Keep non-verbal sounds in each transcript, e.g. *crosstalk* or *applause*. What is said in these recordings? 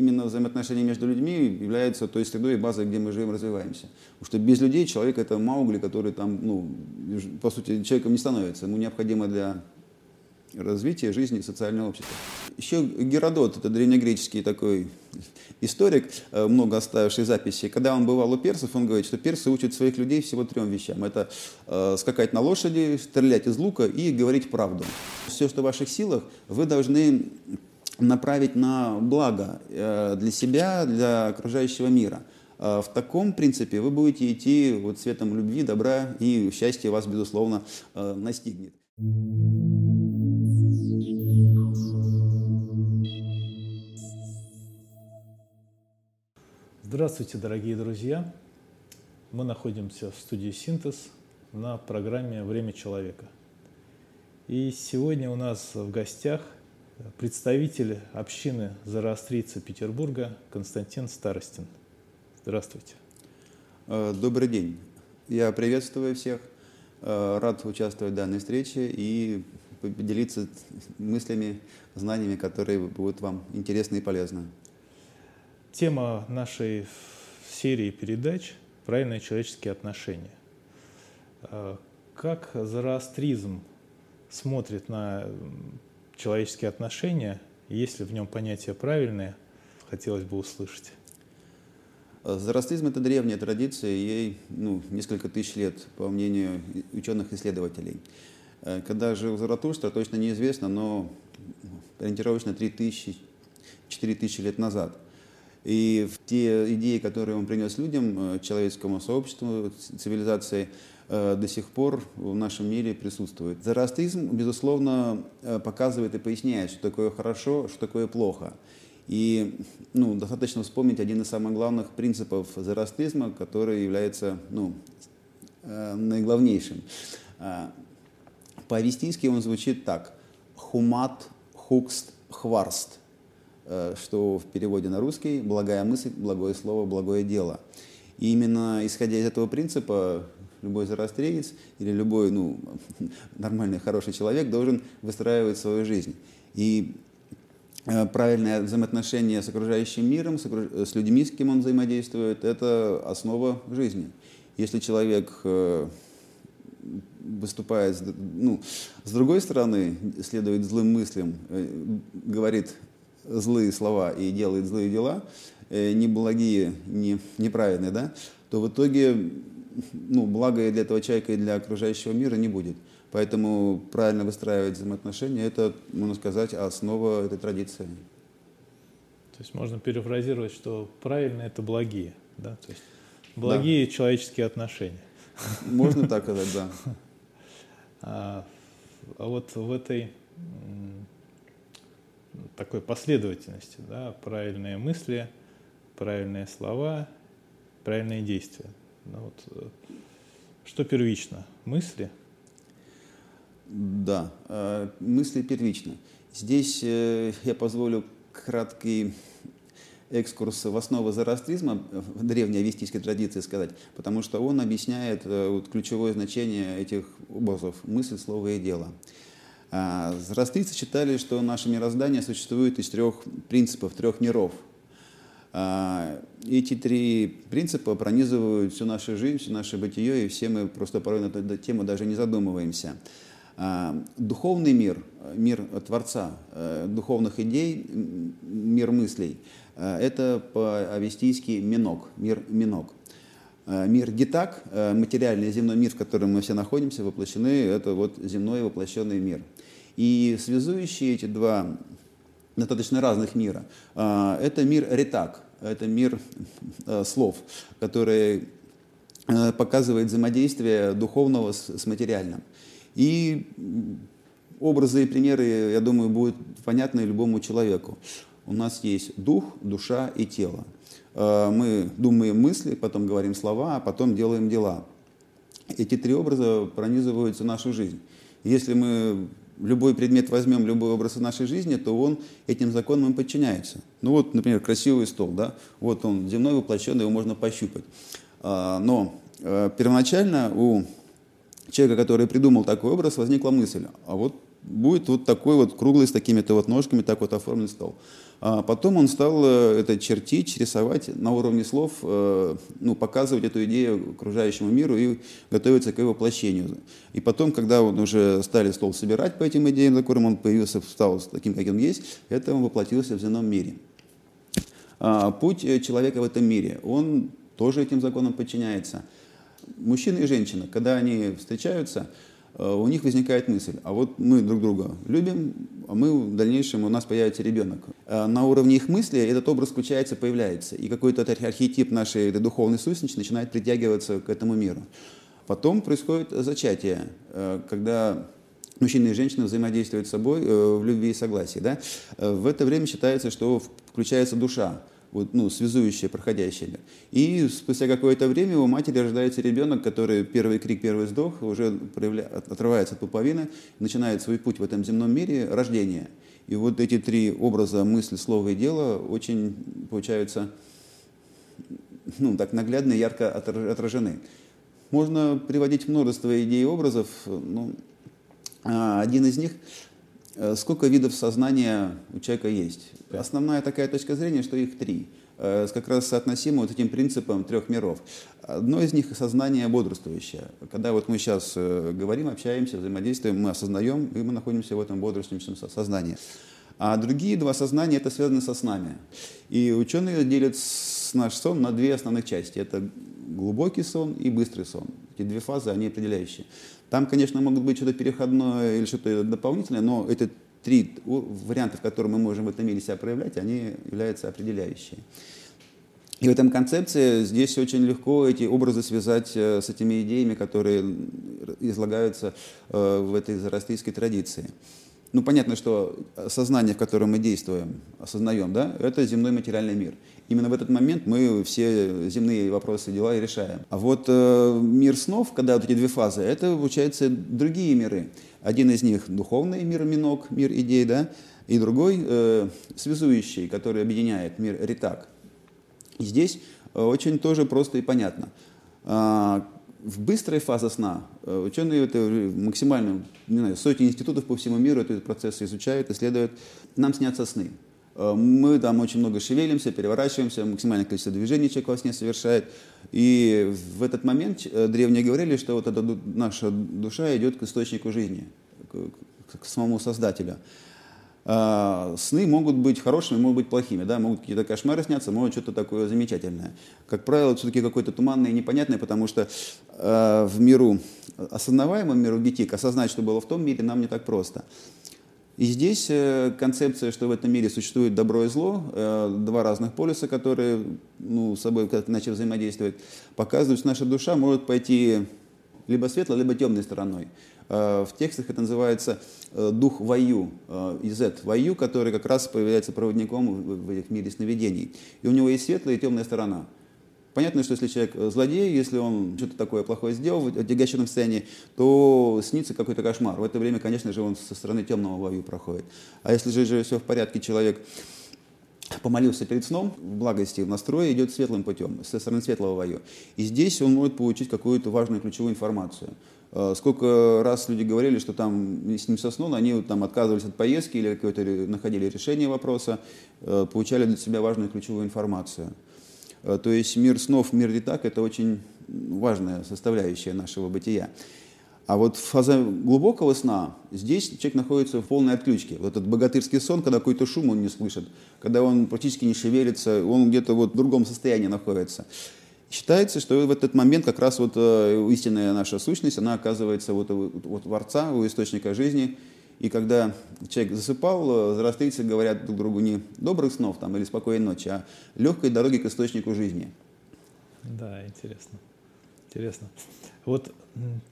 именно взаимоотношения между людьми являются той средой и базой, где мы живем, развиваемся. Потому что без людей человек это Маугли, который там, ну, по сути, человеком не становится. Ему необходимо для развития жизни социального общества. Еще Геродот, это древнегреческий такой историк, э, много оставивший записи, когда он бывал у персов, он говорит, что персы учат своих людей всего трем вещам. Это э, скакать на лошади, стрелять из лука и говорить правду. Все, что в ваших силах, вы должны направить на благо э, для себя, для окружающего мира. Э, в таком принципе вы будете идти вот светом любви, добра, и счастье вас, безусловно, э, настигнет. Здравствуйте, дорогие друзья! Мы находимся в студии «Синтез» на программе «Время человека». И сегодня у нас в гостях представитель общины зороастрийца Петербурга Константин Старостин. Здравствуйте. Э, добрый день. Я приветствую всех. Э, рад участвовать в данной встрече и поделиться мыслями, знаниями, которые будут вам интересны и полезны. Тема нашей серии передач – правильные человеческие отношения. А, как зороастризм смотрит на человеческие отношения, есть ли в нем понятие правильное, хотелось бы услышать. Зороастризм – это древняя традиция, ей ну, несколько тысяч лет, по мнению ученых-исследователей. Э, когда жил Заратустра, точно неизвестно, но ориентировочно 3000-4000 лет назад – и те идеи, которые он принес людям, э, человеческому сообществу, цивилизации, э, до сих пор в нашем мире присутствуют. Зороастризм, безусловно, э, показывает и поясняет, что такое хорошо, что такое плохо. И ну, достаточно вспомнить один из самых главных принципов зороастризма, который является ну, наиглавнейшим. По-авестийски он звучит так. Хумат, хукст, хварст. Э, что в переводе на русский «благая мысль, благое слово, благое дело». И именно исходя из этого принципа любой зарастреец или любой ну, *laughs* нормальный, хороший человек должен выстраивать свою жизнь. И э, правильное взаимоотношение с окружающим миром, с, окруж... с людьми, с кем он взаимодействует, это основа жизни. Если человек э, выступает, ну, с другой стороны, следует злым мыслям, говорит злые слова и делает злые дела, э, не благие, не неправедные, да, то в итоге ну, благо для этого человека и для окружающего мира не будет. Поэтому правильно выстраивать взаимоотношения – это, можно сказать, основа этой традиции. То есть можно перефразировать, что правильно – это благие, да? То есть благие да. человеческие отношения. Можно так сказать, да. *laughs* А, а вот в этой такой последовательности, да, правильные мысли, правильные слова, правильные действия. Ну, вот, э, что первично? Мысли? Да, э, мысли первичны. Здесь э, я позволю краткий экскурс в основу зороастризма, в древней авестийской традиции сказать, потому что он объясняет вот, ключевое значение этих образов – мысль, слово и дело. А, зороастрийцы считали, что наше мироздание существует из трех принципов, трех миров. А, эти три принципа пронизывают всю нашу жизнь, все наше бытие, и все мы просто порой на эту тему даже не задумываемся. А, духовный мир, мир Творца, э, духовных идей, мир мыслей, э, это по-авестийски Минок, мир Минок. Э, мир Гитак, материальный земной мир, в котором мы все находимся, воплощены, это вот земной воплощенный мир – и связующие эти два достаточно разных мира, а, это мир ретак, это мир э, слов, который э, показывает взаимодействие духовного с материальным. И образы и примеры, я думаю, будут понятны любому человеку. У нас есть дух, душа и тело. Э, мы думаем мысли, потом говорим слова, а потом делаем дела. Эти три образа пронизываются нашу жизнь. Если мы любой предмет возьмем, любой образ в нашей жизни, то он этим законам подчиняется. Ну вот, например, красивый стол, да, вот он земной воплощенный, его можно пощупать. А, но э, первоначально у человека, который придумал такой образ, возникла мысль, а вот будет вот такой вот круглый с такими-то вот ножками, так вот оформлен стол. А потом он стал э, это чертить, рисовать на уровне слов, э, ну, показывать эту идею окружающему миру и готовиться к его воплощению. И потом, когда он уже стали стол собирать по этим идеям, за которым он появился, стал таким, каким он есть, это он воплотился в земном мире. А путь э, человека в этом мире, он тоже этим законам подчиняется. Мужчина и женщина, когда они встречаются, у них возникает мысль, а вот мы друг друга любим, а мы в дальнейшем, у нас появится ребенок. Э, на уровне их мысли этот образ включается, появляется, и какой-то архетип нашей духовной сущности начинает притягиваться к этому миру. Потом происходит зачатие, э, когда мужчина и женщина взаимодействуют с собой в любви и согласии. Да? В это время считается, что включается душа вот, ну, связующее, проходящее. И спустя какое-то время у матери рождается ребенок, который первый крик, первый вздох уже проявля... отрывается от пуповины, начинает свой путь в этом земном мире рождения. И вот эти три образа мысли, слова и дела очень получаются ну, так наглядно и ярко отражены. Можно приводить множество идей и образов. Ну, один из них сколько видов сознания у человека есть. Основная такая точка зрения, что их три. Э, как раз соотносимо вот этим принципам трех миров. Одно из них – сознание бодрствующее. Когда вот мы сейчас э, говорим, общаемся, взаимодействуем, мы осознаем, и мы находимся в этом бодрствующем сознании. А другие два сознания – это связаны со снами. И ученые делят наш сон на две основных части. Это глубокий сон и быстрый сон. Эти две фазы, они определяющие. Там, конечно, могут быть что-то переходное или что-то дополнительное, но эти три варианта, в которых мы можем в этом мире себя проявлять, они являются определяющие. И в этом концепции здесь очень легко эти образы связать э, с этими идеями, которые излагаются э, в этой зороастрийской традиции. Ну, понятно, что сознание, в котором мы действуем, осознаем, да, это земной материальный мир. Именно в этот момент мы все земные вопросы, дела и решаем. А вот э, мир снов, когда вот эти две фазы, это, получается, другие миры. Один из них духовный мир Минок, мир идей, да, и другой э, связующий, который объединяет мир Ритак. И здесь э, очень тоже просто и понятно. А, в быстрой фазе сна э, ученые это максимально, не знаю, сотни институтов по всему миру этот процесс изучают, исследуют. Нам снятся сны. Э, мы там очень много шевелимся, переворачиваемся, максимальное количество движений человек во сне совершает. И в этот момент э, древние говорили, что вот эта наша душа идет к источнику жизни, к, к самому Создателю. А, сны могут быть хорошими, могут быть плохими, да, могут какие-то кошмары сняться, может что-то такое замечательное. Как правило, все-таки какое-то туманное и непонятное, потому что э, в миру, осознаваемом миру гетик, осознать, что было в том мире, нам не так просто. И здесь э, концепция, что в этом мире существует добро и зло, э, два разных полюса, которые ну, с собой как иначе взаимодействуют, показывают, что наша душа может пойти либо светлой, либо темной стороной. Э, в текстах это называется дух Ваю, Изет Ваю, который как раз появляется проводником в этих мире сновидений. И у него есть светлая и темная сторона. Понятно, что если человек э, злодей, если он что-то такое плохое сделал в отягощенном состоянии, то снится какой-то кошмар. В это время, конечно же, он со стороны темного ловью проходит. А если же, же все в порядке, человек помолился перед сном, в благости, в настрое, идет светлым путем, со стороны светлого вою. И здесь он может получить какую-то важную ключевую информацию. Э, сколько раз люди говорили, что там с ним соснул, они там отказывались от поездки или какое-то находили решение вопроса, э, получали для себя важную ключевую информацию. Э, то есть мир снов, мир летак – это очень важная составляющая нашего бытия. А вот в фазе глубокого сна, здесь человек находится в полной отключке. Вот этот богатырский сон, когда какой-то шум он не слышит, когда он практически не шевелится, он где-то вот в другом состоянии находится. Считается, что в этот момент как раз вот э, истинная наша сущность, она оказывается вот, вот у Творца, у источника жизни – и когда человек засыпал, зороастрийцы говорят друг другу не добрых снов там, или спокойной ночи, а легкой дороги к источнику жизни. Да, интересно. Интересно. Вот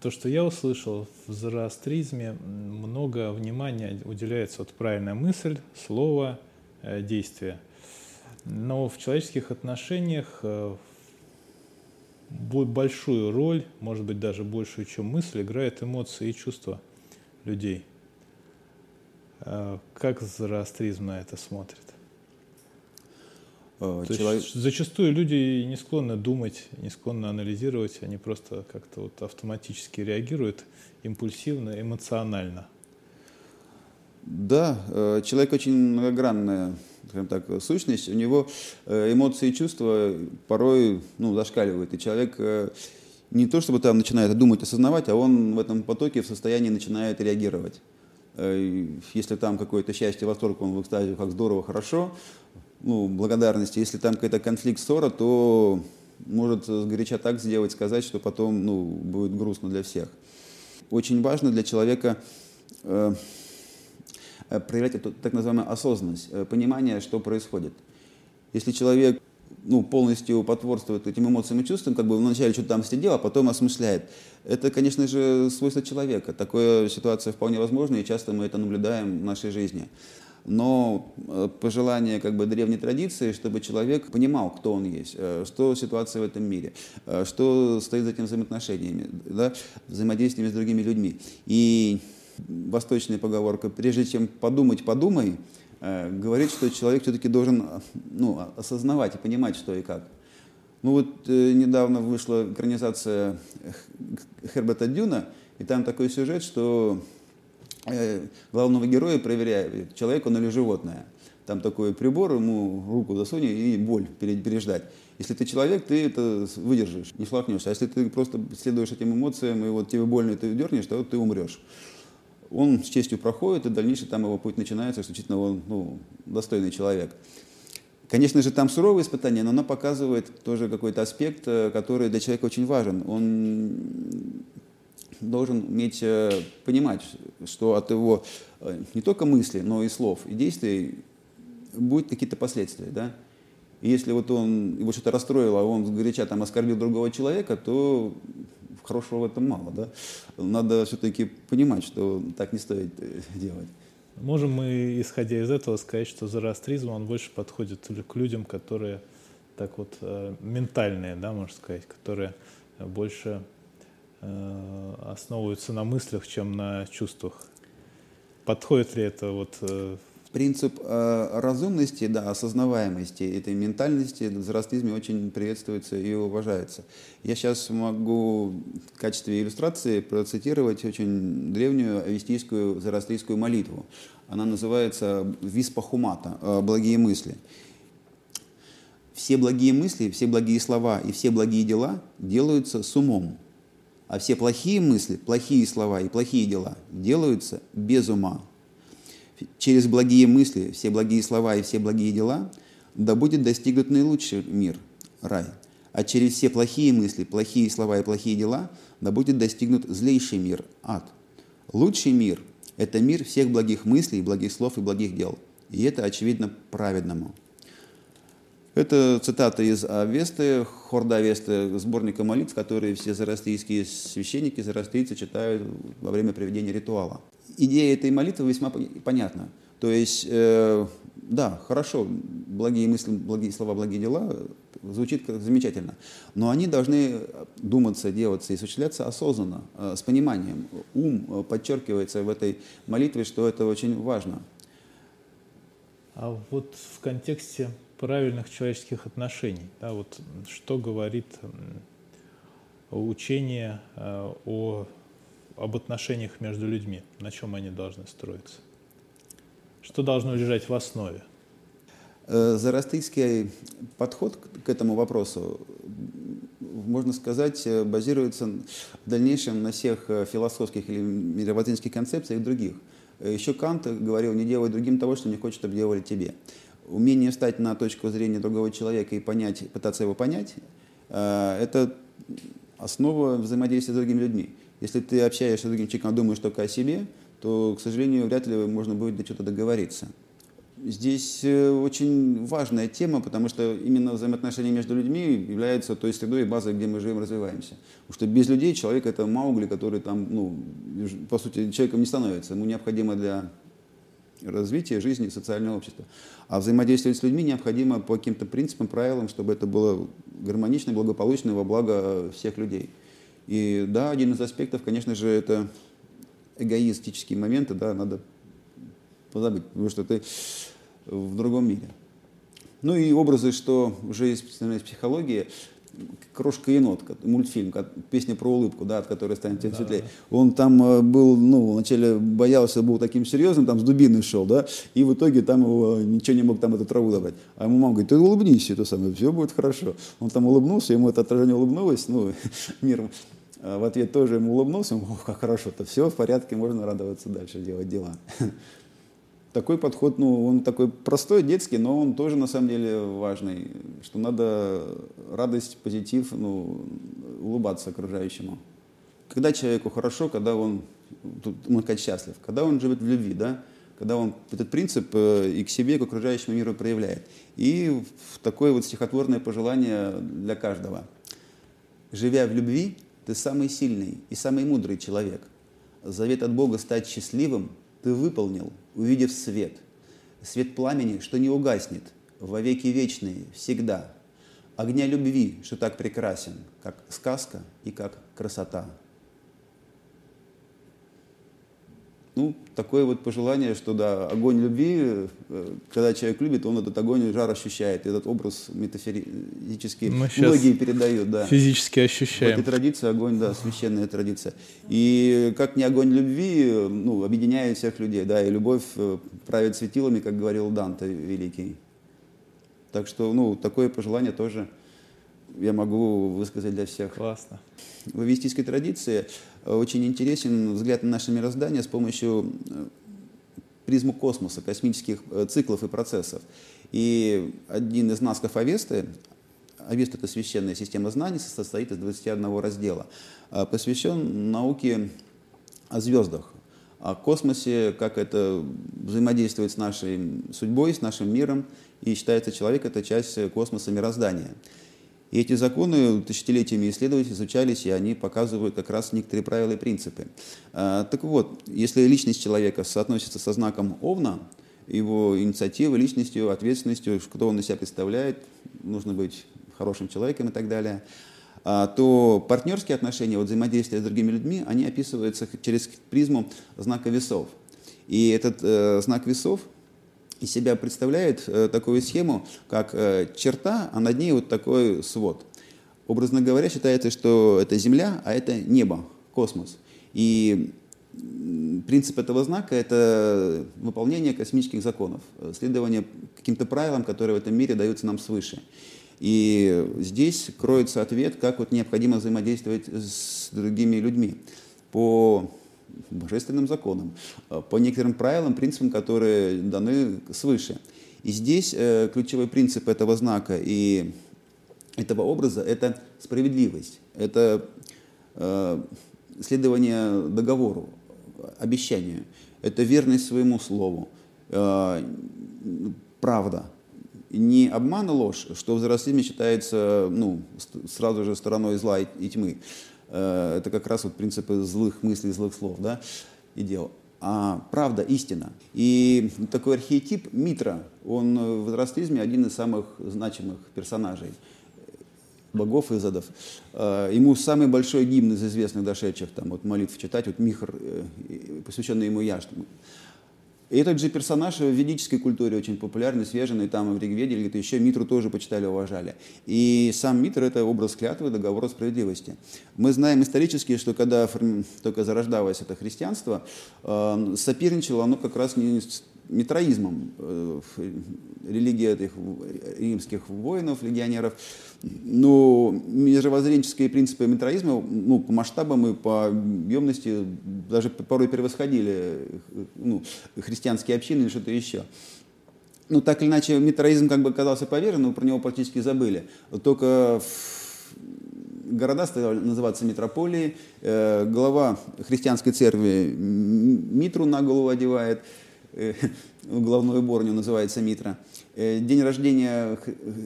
то, что я услышал, в зороастризме много внимания уделяется вот правильная мысль, слово, э, действие. Но в человеческих отношениях э, большую роль, может быть даже большую, чем мысль, играют эмоции и чувства людей – как зороастризм на это смотрит? Э, Человек... есть зачастую люди не склонны думать, не склонны анализировать, они просто как-то вот автоматически реагируют импульсивно, эмоционально. Да, э, человек очень многогранная скажем так, сущность, у него э, эмоции и чувства порой ну, зашкаливают. И человек не то чтобы там начинает думать, осознавать, а он в этом потоке в состоянии начинает реагировать. Если там какое-то счастье, восторг, он в экстазе, как здорово, хорошо, ну, благодарности. Если там какой-то конфликт, ссора, то может сгоряча так сделать, сказать, что потом ну, будет грустно для всех. Очень важно для человека э, Э, проявлять эту так называемую осознанность, э, понимание, что происходит. Если человек ну, полностью потворствует этим эмоциям и чувствам, как бы вначале что-то там сидел, а потом осмысляет. Это, конечно же, свойство человека. Такая ситуация вполне возможна, и часто мы это наблюдаем в нашей жизни. Но э, пожелание как бы древней традиции, чтобы человек понимал, кто он есть, что ситуация в этом мире, что стоит за этими взаимоотношениями, да, взаимодействиями с другими людьми. И восточная поговорка, прежде чем подумать, подумай, э, говорит, что человек все-таки должен ну, осознавать и понимать, что и как. Ну вот э, недавно вышла экранизация Херберта Дюна, и там такой сюжет, что э, главного героя проверяют, человек он или животное. Там такой прибор, ему руку засунь и боль переждать. Если ты человек, ты это выдержишь, не шлакнешься. А если ты просто следуешь этим эмоциям, и вот тебе больно, и ты дернешь, то ты умрешь он с честью проходит, и дальнейший там его путь начинается, исключительно он ну, достойный человек. Конечно же, там суровые испытания, но оно показывает тоже какой-то аспект, э, который для человека очень важен. Он должен уметь э, понимать, что от его э, не только мысли, но и слов, и действий будут какие-то последствия. Да? И если вот он, его что-то расстроило, а он горяча там оскорбил другого человека, то хорошего в этом мало. Да? Надо все-таки понимать, что так не стоит э, делать. Можем мы, исходя из этого, сказать, что зороастризм, он больше подходит к людям, которые так вот э, ментальные, да, можно сказать, которые больше э, основываются на мыслях, чем на чувствах. Подходит ли это вот Принцип э, разумности, да, осознаваемости этой ментальности в зороастризме очень приветствуется и уважается. Я сейчас могу в качестве иллюстрации процитировать очень древнюю авестийскую зороастрийскую молитву. Она называется «Виспахумата» э, «Благие мысли». Все благие мысли, все благие слова и все благие дела делаются с умом, а все плохие мысли, плохие слова и плохие дела делаются без ума, через благие мысли, все благие слова и все благие дела, да будет достигнут наилучший мир, рай. А через все плохие мысли, плохие слова и плохие дела, да будет достигнут злейший мир, ад. Лучший мир – это мир всех благих мыслей, благих слов и благих дел. И это, очевидно, праведному. Это цитата из Авесты, Хорда Авесты, сборника молитв, которые все зороастрийские священники, зороастрийцы читают во время проведения ритуала идея этой молитвы весьма понятна. То есть, э, да, хорошо, благие мысли, благие слова, благие дела звучит как замечательно, но они должны думаться, делаться и осуществляться осознанно, э, с пониманием. Ум э, подчеркивается в этой молитве, что это очень важно. А вот в контексте правильных человеческих отношений, да, вот что говорит учение э, о об отношениях между людьми, на чем они должны строиться? Что должно лежать в основе? Э, Зарастийский подход к этому вопросу, можно сказать, э, базируется в дальнейшем на всех э, философских или мировоззренческих концепциях других. Еще Кант говорил, не делай другим того, что не хочет, чтобы делали тебе. Умение встать на точку зрения другого человека и понять, пытаться его понять, это основа взаимодействия с другими людьми. Если ты общаешься с другим человеком, думаешь только о себе, то, к сожалению, вряд ли можно будет до чего-то договориться. Здесь э, очень важная тема, потому что именно взаимоотношения между людьми являются той средой и базой, где мы живем, развиваемся. Потому что без людей человек это Маугли, который там, ну, по сути, человеком не становится. Ему необходимо для развития жизни социального общества. А взаимодействовать с людьми необходимо по каким-то принципам, правилам, чтобы это было гармонично, благополучно во благо всех людей. И да, один из аспектов, конечно же, это эгоистические моменты, да, надо позабыть, потому что ты в другом мире. Ну и образы, что уже из психологии, «Крошка енот», мультфильм, песня про улыбку, да, от которой станет да, светлее. Он там э, был, ну, вначале боялся, был таким серьезным, там с дубиной шел, да, и в итоге там его ничего не мог там эту траву добрать. А ему мама говорит, ты улыбнись, это самое, все будет хорошо. Он там улыбнулся, ему это отражение улыбнулось, ну, *laughs* мир в ответ тоже ему улыбнулся, он, ох, как хорошо-то, все в порядке, можно радоваться дальше, делать дела *laughs* такой подход, ну, он такой простой, детский, но он тоже на самом деле важный, что надо радость, позитив, ну, улыбаться окружающему. Когда человеку хорошо, когда он, тут, можно сказать, счастлив, когда он живет в любви, да, когда он этот принцип э, и к себе, и к окружающему миру проявляет. И такое вот стихотворное пожелание для каждого. Живя в любви, ты самый сильный и самый мудрый человек. Завет от Бога стать счастливым ты выполнил, увидев свет, свет пламени, что не угаснет, во веки вечные, всегда, огня любви, что так прекрасен, как сказка и как красота. Ну, такое вот пожелание, что да, огонь любви, э, когда человек любит, он этот огонь, жар ощущает. Этот образ метафизически Мы многие передают. Да. Физически ощущаем. Вот и традиция, огонь, да, священная традиция. И как не огонь любви, ну, объединяет всех людей, да, и любовь э, правит светилами, как говорил Данте Великий. Так что, ну, такое пожелание тоже я могу высказать для всех. Классно. В вестийской традиции очень интересен взгляд на наше мироздание с помощью э, призму космоса, космических э, циклов и процессов. И один из насков Авесты, Авеста – это священная система знаний, состоит из 21 раздела, э, посвящен науке о звездах, о космосе, как это взаимодействует с нашей судьбой, с нашим миром. И считается, человек – это часть космоса мироздания. И эти законы тысячелетиями исследовались, изучались, и они показывают как раз некоторые правила и принципы. А, так вот, если личность человека соотносится со знаком Овна, его инициативой, личностью, ответственностью, кто он из себя представляет, нужно быть хорошим человеком и так далее, а, то партнерские отношения, вот взаимодействие с другими людьми, они описываются через призму знака весов. И этот э, знак весов – из себя представляет э, такую схему, как э, черта, а над ней вот такой свод. Образно говоря, считается, что это Земля, а это небо, космос. И принцип этого знака – это выполнение космических законов, следование каким-то правилам, которые в этом мире даются нам свыше. И здесь кроется ответ, как вот необходимо взаимодействовать с другими людьми по божественным законам, э, по некоторым правилам, принципам, которые даны свыше. И здесь э, ключевой принцип этого знака и этого образа – это справедливость, это э, следование договору, обещанию, это верность своему слову, правда, не обман и ложь, что в зорослизме считается ну, сразу же стороной зла и тьмы, это как раз вот принципы злых мыслей, злых слов да, и дел. А правда, истина. И такой архетип Митра, он в зороастризме один из самых значимых персонажей богов Изодов. Э, ему самый большой гимн из известных дошедших, там вот молитв читать, вот Михр, э, посвященный ему Яш, и этот же персонаж в ведической культуре очень популярный, свеженный, там в Ригведе или где-то еще Митру тоже почитали, уважали. И сам Митр – это образ клятвы, договора справедливости. Мы знаем исторически, что когда только зарождалось это христианство, э, соперничало оно как раз не митроизмом, э, религия этих римских воинов, легионеров, но мировоззренческие принципы митроизма ну, по масштабам и по объемности даже порой превосходили ну, христианские общины или что-то еще. Ну, так или иначе, митроизм как бы оказался повержен, но про него практически забыли. Только города стали называться метрополией, э, глава христианской церкви Митру на голову одевает, э, *laughs* главную уборню называется Митра. Э, день рождения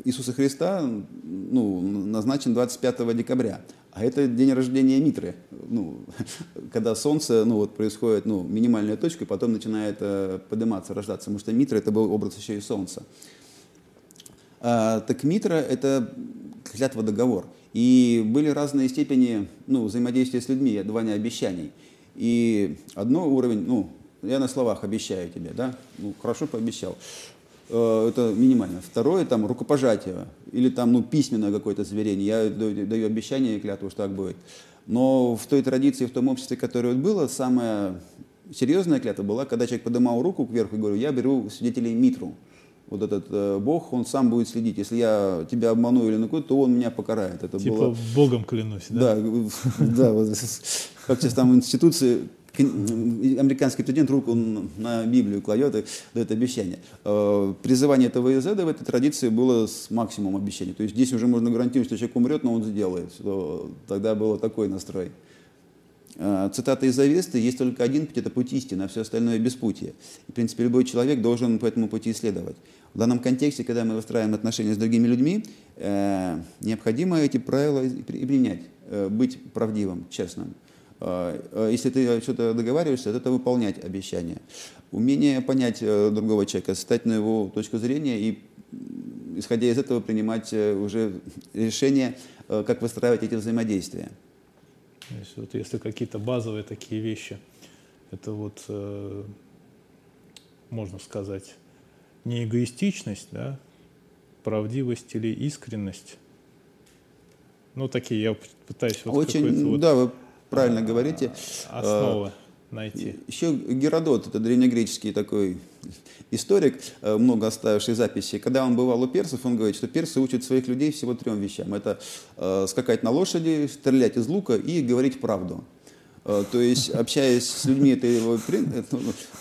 Иисуса Христа ну, назначен 25 декабря. А это день рождения Митры, ну, *laughs* когда Солнце, ну, вот происходит, ну, минимальная точка, и потом начинает э, подниматься, рождаться, потому что Митра это был образ еще и Солнца. А, так Митра это клятва договор. И были разные степени ну, взаимодействия с людьми, давания обещаний. И одно уровень, ну, я на словах обещаю тебе, да, ну, хорошо пообещал. Э, это минимально. Второе, там, рукопожатие. или там, ну, письменное какое-то заверение, я даю, обещание и клятву, что так будет. Но в той традиции, в том обществе, которое было, самая серьезная клятва была, когда человек поднимал руку кверху и говорил, я беру свидетелей Митру. Вот этот э, Бог, он сам будет следить. Если я тебя обману или накую, то он меня покарает. Это типа было... Богом клянусь, да? Да, *laughs* да вот, *laughs* как сейчас там в институции американский студент руку на Библию кладет и дает обещание. Э, призывание этого Изеда в этой традиции было с максимумом обещаний. То есть здесь уже можно гарантировать, что человек умрет, но он сделает. Тогда был такой настрой. Э, цитата из Авесты «Есть только один путь, это путь истины, а все остальное – беспутие». И, в принципе, любой человек должен по этому пути исследовать. В данном контексте, когда мы выстраиваем отношения с другими людьми, э, необходимо эти правила и применять, быть правдивым, честным. А, если ты что-то договариваешься, это выполнять обещание. Умение понять э, другого человека, стать на его точку зрения и, исходя из этого, принимать э, уже решение, э, как выстраивать эти взаимодействия. То есть, вот если какие-то базовые такие вещи, это вот, э, можно сказать, не эгоистичность, да, правдивость или искренность. Ну, такие я пытаюсь вот Очень, вот... да, вы правильно говорите. Основы найти. Еще Геродот, это древнегреческий такой историк, э, много оставивший записи. Когда он бывал у персов, он говорит, что персы учат своих людей всего трем вещам. Это э, скакать на лошади, стрелять из лука и говорить правду. Э, то есть, *laughs* общаясь с людьми этого,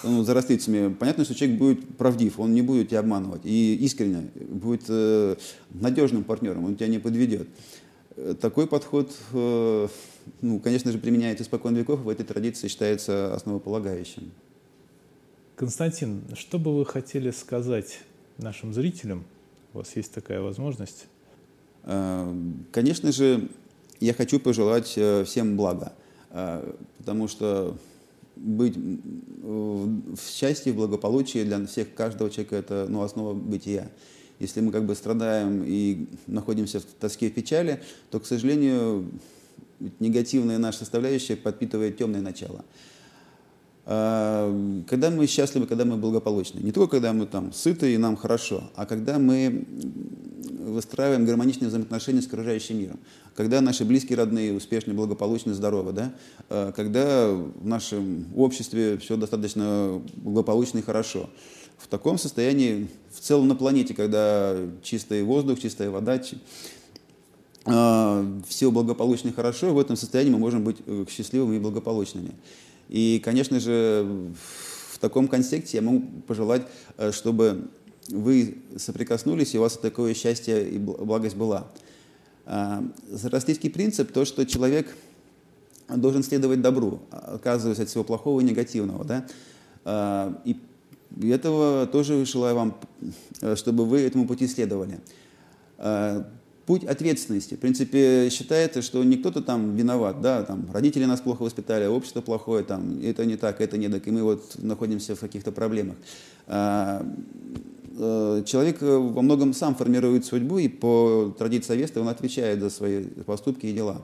ну, зарастицами, понятно, что человек будет правдив, он не будет тебя обманывать. И искренне будет надежным партнером, он тебя не подведет. Такой подход ну, конечно же, применяется испокон веков, в этой традиции считается основополагающим. Константин, что бы вы хотели сказать нашим зрителям? У вас есть такая возможность. Э, конечно же, я хочу пожелать э, всем блага, э, потому что быть в счастье, в благополучии для всех, каждого человека – это ну, основа бытия. Если мы как бы страдаем и находимся в тоске и печали, то, к сожалению, негативная наша составляющая подпитывает темное начало. А, когда мы счастливы, когда мы благополучны. Не только когда мы там сыты и нам хорошо, а когда мы выстраиваем гармоничные взаимоотношения с окружающим миром. Когда наши близкие, родные, успешны, благополучны, здоровы. Да? А, когда в нашем обществе все достаточно благополучно и хорошо. В таком состоянии, в целом на планете, когда чистый воздух, чистая вода, а, все благополучно и хорошо, в этом состоянии мы можем быть э, счастливыми и благополучными. И, конечно же, в таком контексте я могу пожелать, э, чтобы вы соприкоснулись, и у вас такое счастье и благость была. А, Зороастрийский принцип – то, что человек должен следовать добру, отказываясь от всего плохого и негативного. Да? А, и этого тоже желаю вам, э, чтобы вы этому пути следовали путь ответственности. В принципе, считается, что не кто-то там виноват, да, там родители нас плохо воспитали, общество плохое, там, это не так, это не так, и мы вот находимся в каких-то проблемах. Э, человек во многом сам формирует судьбу, и по традиции Авеста он отвечает за свои поступки и дела.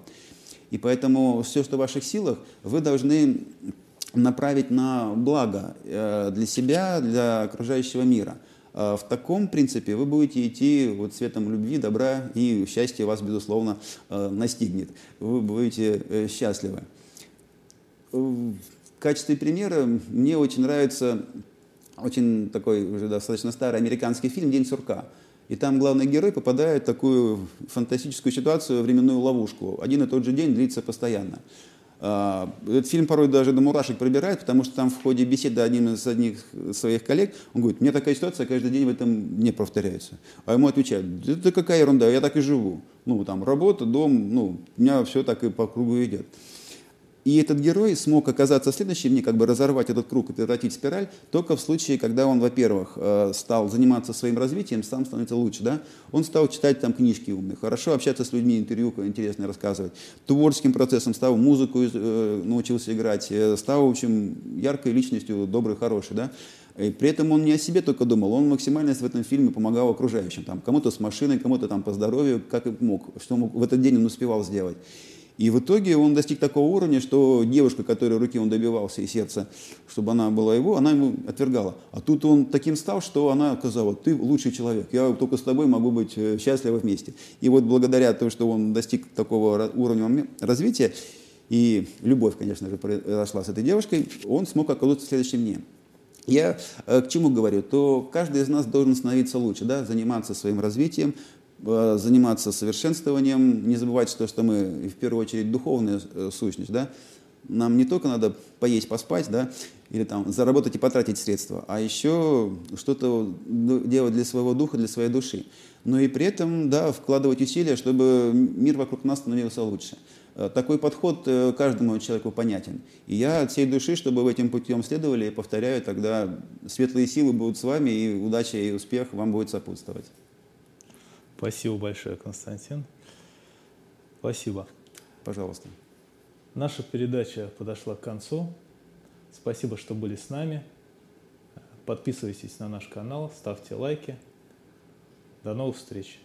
И поэтому все, что в ваших силах, вы должны направить на благо э, для себя, для окружающего мира – а в таком принципе вы будете идти вот светом любви, добра, и счастье вас, безусловно, э, настигнет. Вы будете э, счастливы. В качестве примера мне очень нравится очень такой уже достаточно старый американский фильм «День сурка». И там главный герой попадает в такую фантастическую ситуацию, временную ловушку. Один и тот же день длится постоянно. А, этот фильм порой даже до мурашек пробирает, потому что там в ходе беседы одним из одних своих коллег, он говорит, у меня такая ситуация каждый день в этом не повторяется. А ему отвечают, это какая ерунда, я так и живу. Ну, там, работа, дом, ну, у меня все так и по кругу идет. И этот герой смог оказаться в следующем дне, как бы разорвать этот круг и превратить спираль, только в случае, когда он, во-первых, э, стал заниматься своим развитием, сам становится лучше, да? Он стал читать там книжки умные, хорошо общаться с людьми, интервью интересно рассказывать, творческим процессом стал музыку, э, научился играть, э, стал, в общем, яркой личностью, добрый, хороший, да? И при этом он не о себе только думал, он максимально в этом фильме помогал окружающим, там, кому-то с машиной, кому-то там по здоровью, как и мог, что мог, в этот день он успевал сделать. И в итоге он достиг такого уровня, что девушка, которой руки он добивался и сердца, чтобы она была его, она ему отвергала. А тут он таким стал, что она сказала, ты лучший человек, я только с тобой могу быть э, счастлива вместе. И вот благодаря тому, что он достиг такого уровня развития, и любовь, конечно же, произошла с этой девушкой, он смог оказаться в следующем дне. Я э, к чему говорю? То каждый из нас должен становиться лучше, да, заниматься своим развитием, заниматься совершенствованием, не забывать, что, что мы в первую очередь духовная э, сущность, да, нам не только надо поесть, поспать, да, или там заработать и потратить средства, а еще что-то делать для своего духа, для своей души. Но и при этом, да, вкладывать усилия, чтобы мир вокруг нас становился лучше. Э, такой подход каждому человеку понятен. И я от всей души, чтобы в этим путем следовали, повторяю, тогда светлые силы будут с вами, и удача и успех вам будет сопутствовать. Спасибо большое, Константин. Спасибо. Пожалуйста. Наша передача подошла к концу. Спасибо, что были с нами. Подписывайтесь на наш канал, ставьте лайки. До новых встреч!